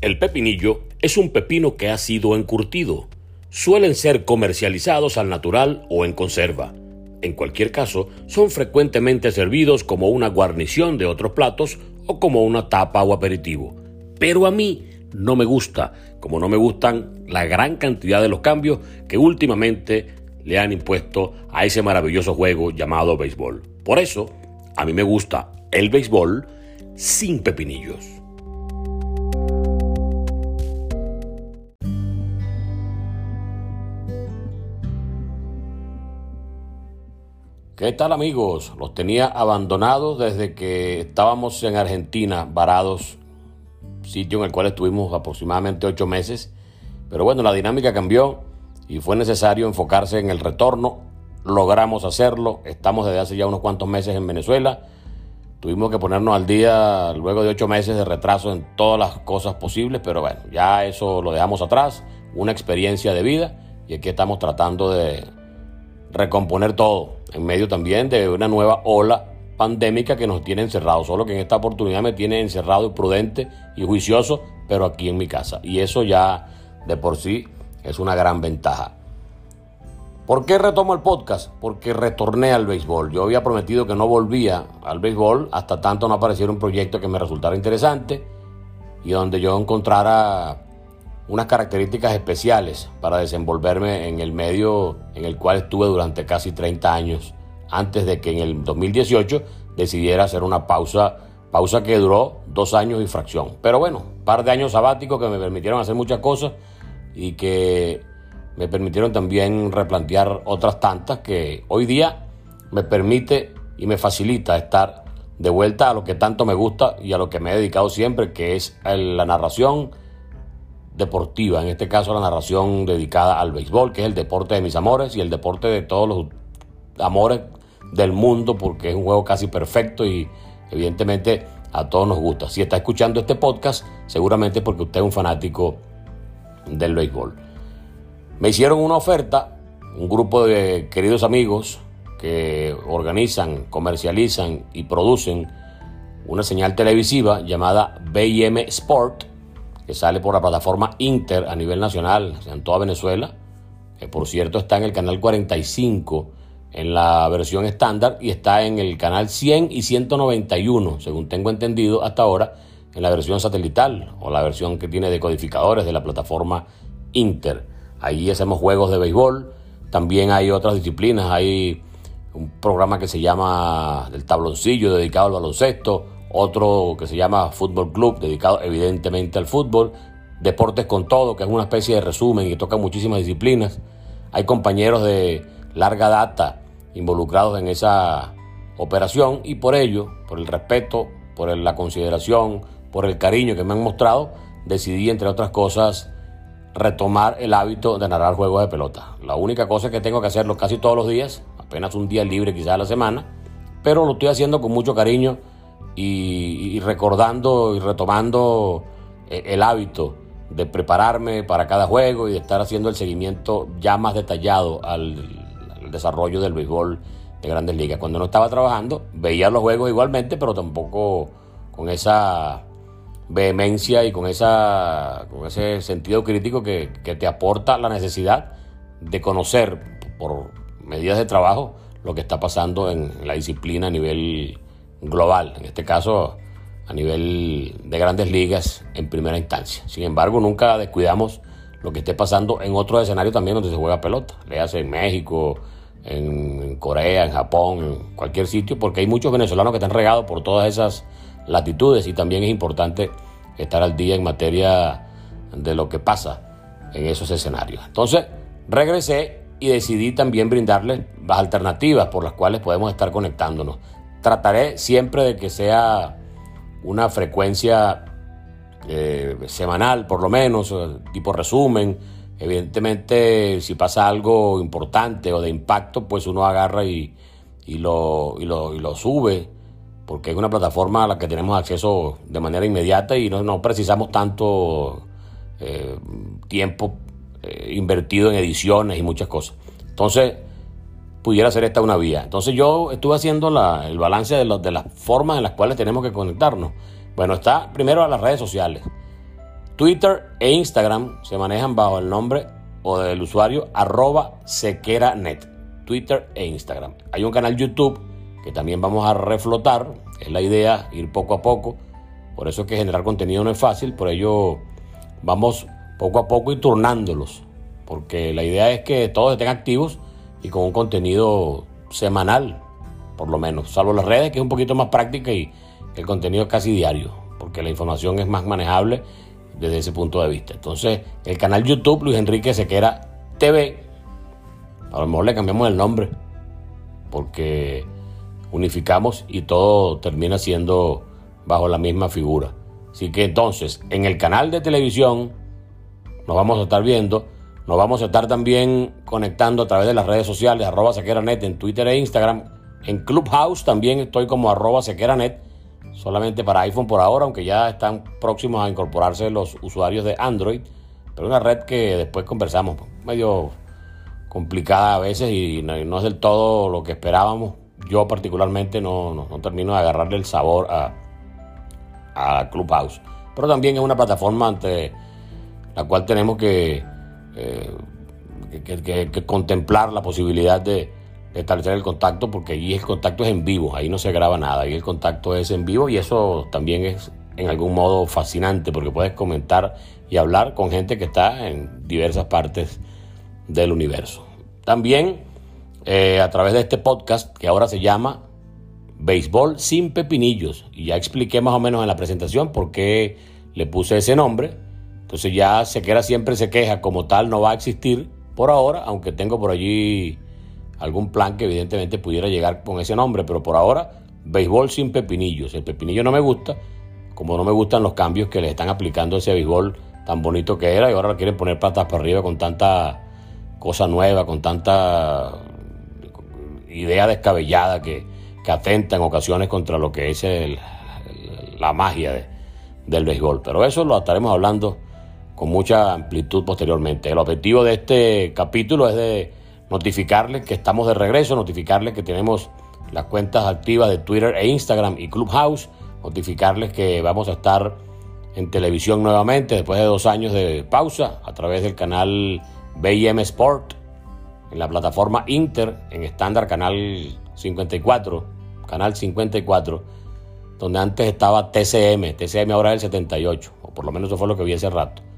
El pepinillo es un pepino que ha sido encurtido. Suelen ser comercializados al natural o en conserva. En cualquier caso, son frecuentemente servidos como una guarnición de otros platos o como una tapa o aperitivo. Pero a mí no me gusta, como no me gustan la gran cantidad de los cambios que últimamente le han impuesto a ese maravilloso juego llamado béisbol. Por eso, a mí me gusta el béisbol sin pepinillos. ¿Qué tal amigos? Los tenía abandonados desde que estábamos en Argentina, varados, sitio en el cual estuvimos aproximadamente ocho meses. Pero bueno, la dinámica cambió y fue necesario enfocarse en el retorno. Logramos hacerlo, estamos desde hace ya unos cuantos meses en Venezuela. Tuvimos que ponernos al día luego de ocho meses de retraso en todas las cosas posibles, pero bueno, ya eso lo dejamos atrás, una experiencia de vida y aquí estamos tratando de recomponer todo, en medio también de una nueva ola pandémica que nos tiene encerrados, solo que en esta oportunidad me tiene encerrado y prudente y juicioso, pero aquí en mi casa. Y eso ya de por sí es una gran ventaja. ¿Por qué retomo el podcast? Porque retorné al béisbol. Yo había prometido que no volvía al béisbol hasta tanto no apareciera un proyecto que me resultara interesante y donde yo encontrara unas características especiales para desenvolverme en el medio en el cual estuve durante casi 30 años, antes de que en el 2018 decidiera hacer una pausa, pausa que duró dos años y fracción. Pero bueno, par de años sabáticos que me permitieron hacer muchas cosas y que me permitieron también replantear otras tantas que hoy día me permite y me facilita estar de vuelta a lo que tanto me gusta y a lo que me he dedicado siempre, que es la narración deportiva, en este caso la narración dedicada al béisbol, que es el deporte de mis amores y el deporte de todos los amores del mundo, porque es un juego casi perfecto y evidentemente a todos nos gusta. Si está escuchando este podcast, seguramente porque usted es un fanático del béisbol. Me hicieron una oferta, un grupo de queridos amigos que organizan, comercializan y producen una señal televisiva llamada BM Sport, sale por la plataforma Inter a nivel nacional, en toda Venezuela, que por cierto está en el canal 45 en la versión estándar y está en el canal 100 y 191, según tengo entendido hasta ahora, en la versión satelital o la versión que tiene decodificadores de la plataforma Inter. Ahí hacemos juegos de béisbol, también hay otras disciplinas, hay un programa que se llama El Tabloncillo dedicado al baloncesto, otro que se llama Fútbol Club, dedicado evidentemente al fútbol, Deportes con Todo, que es una especie de resumen y toca muchísimas disciplinas. Hay compañeros de larga data involucrados en esa operación y por ello, por el respeto, por la consideración, por el cariño que me han mostrado, decidí, entre otras cosas, retomar el hábito de narrar juegos de pelota. La única cosa es que tengo que hacerlo casi todos los días, apenas un día libre quizás a la semana, pero lo estoy haciendo con mucho cariño y, recordando y retomando eh, el hábito de prepararme para cada juego y de estar haciendo el seguimiento ya más detallado al, desarrollo del béisbol de grandes ligas. Cuando no estaba trabajando, veía los juegos igualmente, pero tampoco con esa vehemencia y con, esa, con ese sentido crítico que, que te aporta la necesidad de conocer por medidas de trabajo lo que está pasando en la disciplina a nivel global, en este caso a nivel de grandes ligas en primera instancia. Sin embargo, nunca descuidamos lo que esté pasando en otros escenarios también donde se juega pelota, le hace en México, en Corea, en Japón, en cualquier sitio, porque hay muchos venezolanos que están regados por todas esas latitudes y también es importante estar al día en materia de lo que pasa en esos escenarios. Entonces, regresé y decidí también brindarles las alternativas por las cuales podemos estar conectándonos trataré siempre de que sea una frecuencia eh, semanal, por lo menos, tipo resumen. Evidentemente, si pasa algo importante o de impacto, pues uno agarra y, lo, lo, sube, porque es una plataforma a la que tenemos acceso de manera inmediata y no, precisamos tanto eh, tiempo eh, invertido en ediciones y muchas cosas. Entonces, pudiera ser esta una vía. Entonces yo estuve haciendo el balance de, de las formas en las cuales tenemos que conectarnos. Bueno, está primero a las redes sociales. Twitter e Instagram se manejan bajo el nombre o del usuario arroba sequeranet. Twitter e Instagram. Hay un canal YouTube que también vamos a reflotar. Es la idea ir poco a poco. Por eso es que generar contenido no es fácil. Por ello vamos poco a poco y turnándolos. Porque la idea es que todos estén activos y con un contenido semanal, por lo menos. Salvo las redes, que es un poquito más práctica y el contenido es casi diario. Porque la información es más manejable desde ese punto de vista. Entonces, el canal YouTube Luis Enrique Sequera TV, a lo mejor le cambiamos el nombre, porque unificamos y todo termina siendo bajo la misma figura. Así que entonces, en el canal de televisión nos vamos a estar viendo, nos vamos a estar también conectando a través de las redes sociales, arroba sequeranet en Twitter e Instagram. En Clubhouse también estoy como arroba sequeranet solamente para iPhone por ahora, aunque ya están próximos a incorporarse los usuarios de Android, pero una red que después conversamos, medio complicada a veces y no, es del todo lo que esperábamos. Yo particularmente no, termino de agarrarle el sabor a, a Clubhouse, pero también es una plataforma ante la cual tenemos que, eh, que contemplar la posibilidad de establecer el contacto porque allí el contacto es en vivo, ahí no se graba nada, ahí el contacto es en vivo y eso también es en algún modo fascinante porque puedes comentar y hablar con gente que está en diversas partes del universo. También eh, a través de este podcast que ahora se llama Béisbol sin pepinillos y ya expliqué más o menos en la presentación por qué le puse ese nombre. Entonces ya se queda siempre se queja como tal no va a existir por ahora, aunque tengo por allí algún plan que evidentemente pudiera llegar con ese nombre, pero por ahora, béisbol sin pepinillos. El pepinillo no me gusta, como no me gustan los cambios que le están aplicando a ese béisbol tan bonito que era y ahora quieren poner patas para arriba con tanta cosa nueva, con tanta idea descabellada que, atenta en ocasiones contra lo que es la magia del béisbol. Pero eso lo estaremos hablando con mucha amplitud posteriormente. El objetivo de este capítulo es de notificarles que estamos de regreso, notificarles que tenemos las cuentas activas de Twitter e Instagram y Clubhouse, notificarles que vamos a estar en televisión nuevamente después de dos años de pausa a través del canal BM Sport, en la plataforma Inter, en estándar canal 54, canal 54, donde antes estaba TCM, TCM ahora es el 78, o por lo menos eso fue lo que vi hace rato.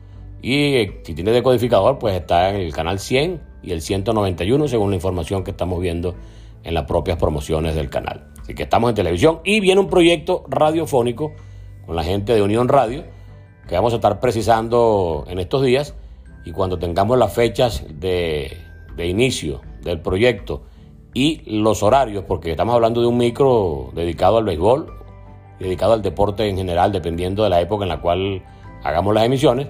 Y eh, si tiene decodificador, pues está en el canal 100 y el 191, según la información que estamos viendo en las propias promociones del canal. Así que estamos en televisión y viene un proyecto radiofónico con la gente de Unión Radio que vamos a estar precisando en estos días y cuando tengamos las fechas de, de inicio del proyecto y los horarios, porque estamos hablando de un micro dedicado al béisbol, dedicado al deporte en general, dependiendo de la época en la cual hagamos las emisiones,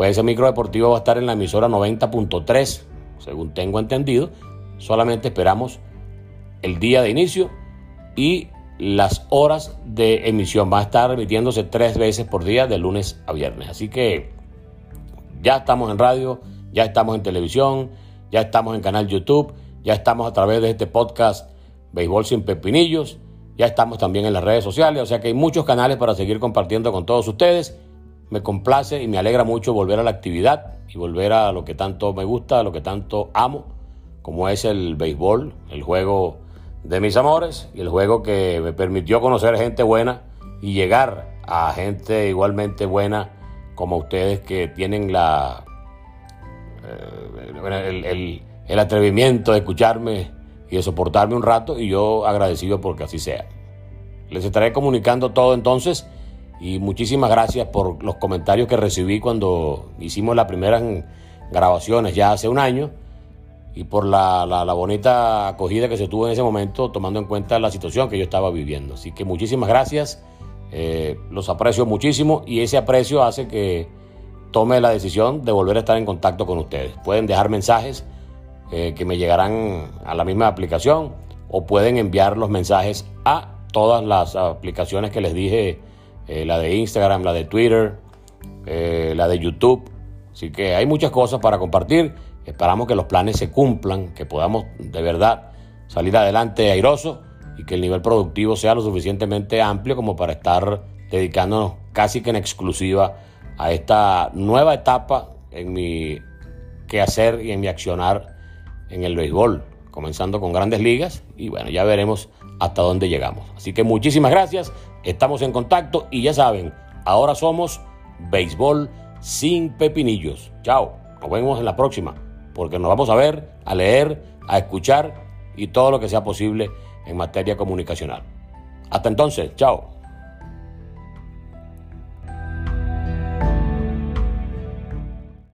pues ese micro deportivo va a estar en la emisora 90.3 según tengo entendido. Solamente esperamos el día de inicio y las horas de emisión. Va a estar emitiéndose tres veces por día de lunes a viernes. Así que ya estamos en radio, ya estamos en televisión, ya estamos en canal YouTube, ya estamos a través de este podcast Béisbol sin Pepinillos, ya estamos también en las redes sociales, o sea que hay muchos canales para seguir compartiendo con todos ustedes. Me complace y me alegra mucho volver a la actividad y volver a lo que tanto me gusta, a lo que tanto amo, como es el béisbol, el juego de mis amores y el juego que me permitió conocer gente buena y llegar a gente igualmente buena como ustedes que tienen la eh, el, atrevimiento de escucharme y de soportarme un rato y yo agradecido porque así sea. Les estaré comunicando todo entonces y muchísimas gracias por los comentarios que recibí cuando hicimos las primeras grabaciones ya hace un año y por la, bonita acogida que se tuvo en ese momento, tomando en cuenta la situación que yo estaba viviendo. Así que muchísimas gracias, eh, los aprecio muchísimo y ese aprecio hace que tome la decisión de volver a estar en contacto con ustedes. Pueden dejar mensajes eh, que me llegarán a la misma aplicación o pueden enviar los mensajes a todas las aplicaciones que les dije eh, la de Instagram, la de Twitter, eh, la de YouTube. Así que hay muchas cosas para compartir. Esperamos que los planes se cumplan, que podamos de verdad salir adelante airosos y que el nivel productivo sea lo suficientemente amplio como para estar dedicándonos casi que en exclusiva a esta nueva etapa en mi quehacer y en mi accionar en el béisbol, comenzando con grandes ligas y bueno, ya veremos hasta dónde llegamos. Así que muchísimas gracias, estamos en contacto y ya saben, ahora somos béisbol sin pepinillos. Chao, nos vemos en la próxima, porque nos vamos a ver, a leer, a escuchar y todo lo que sea posible en materia comunicacional. Hasta entonces, chao.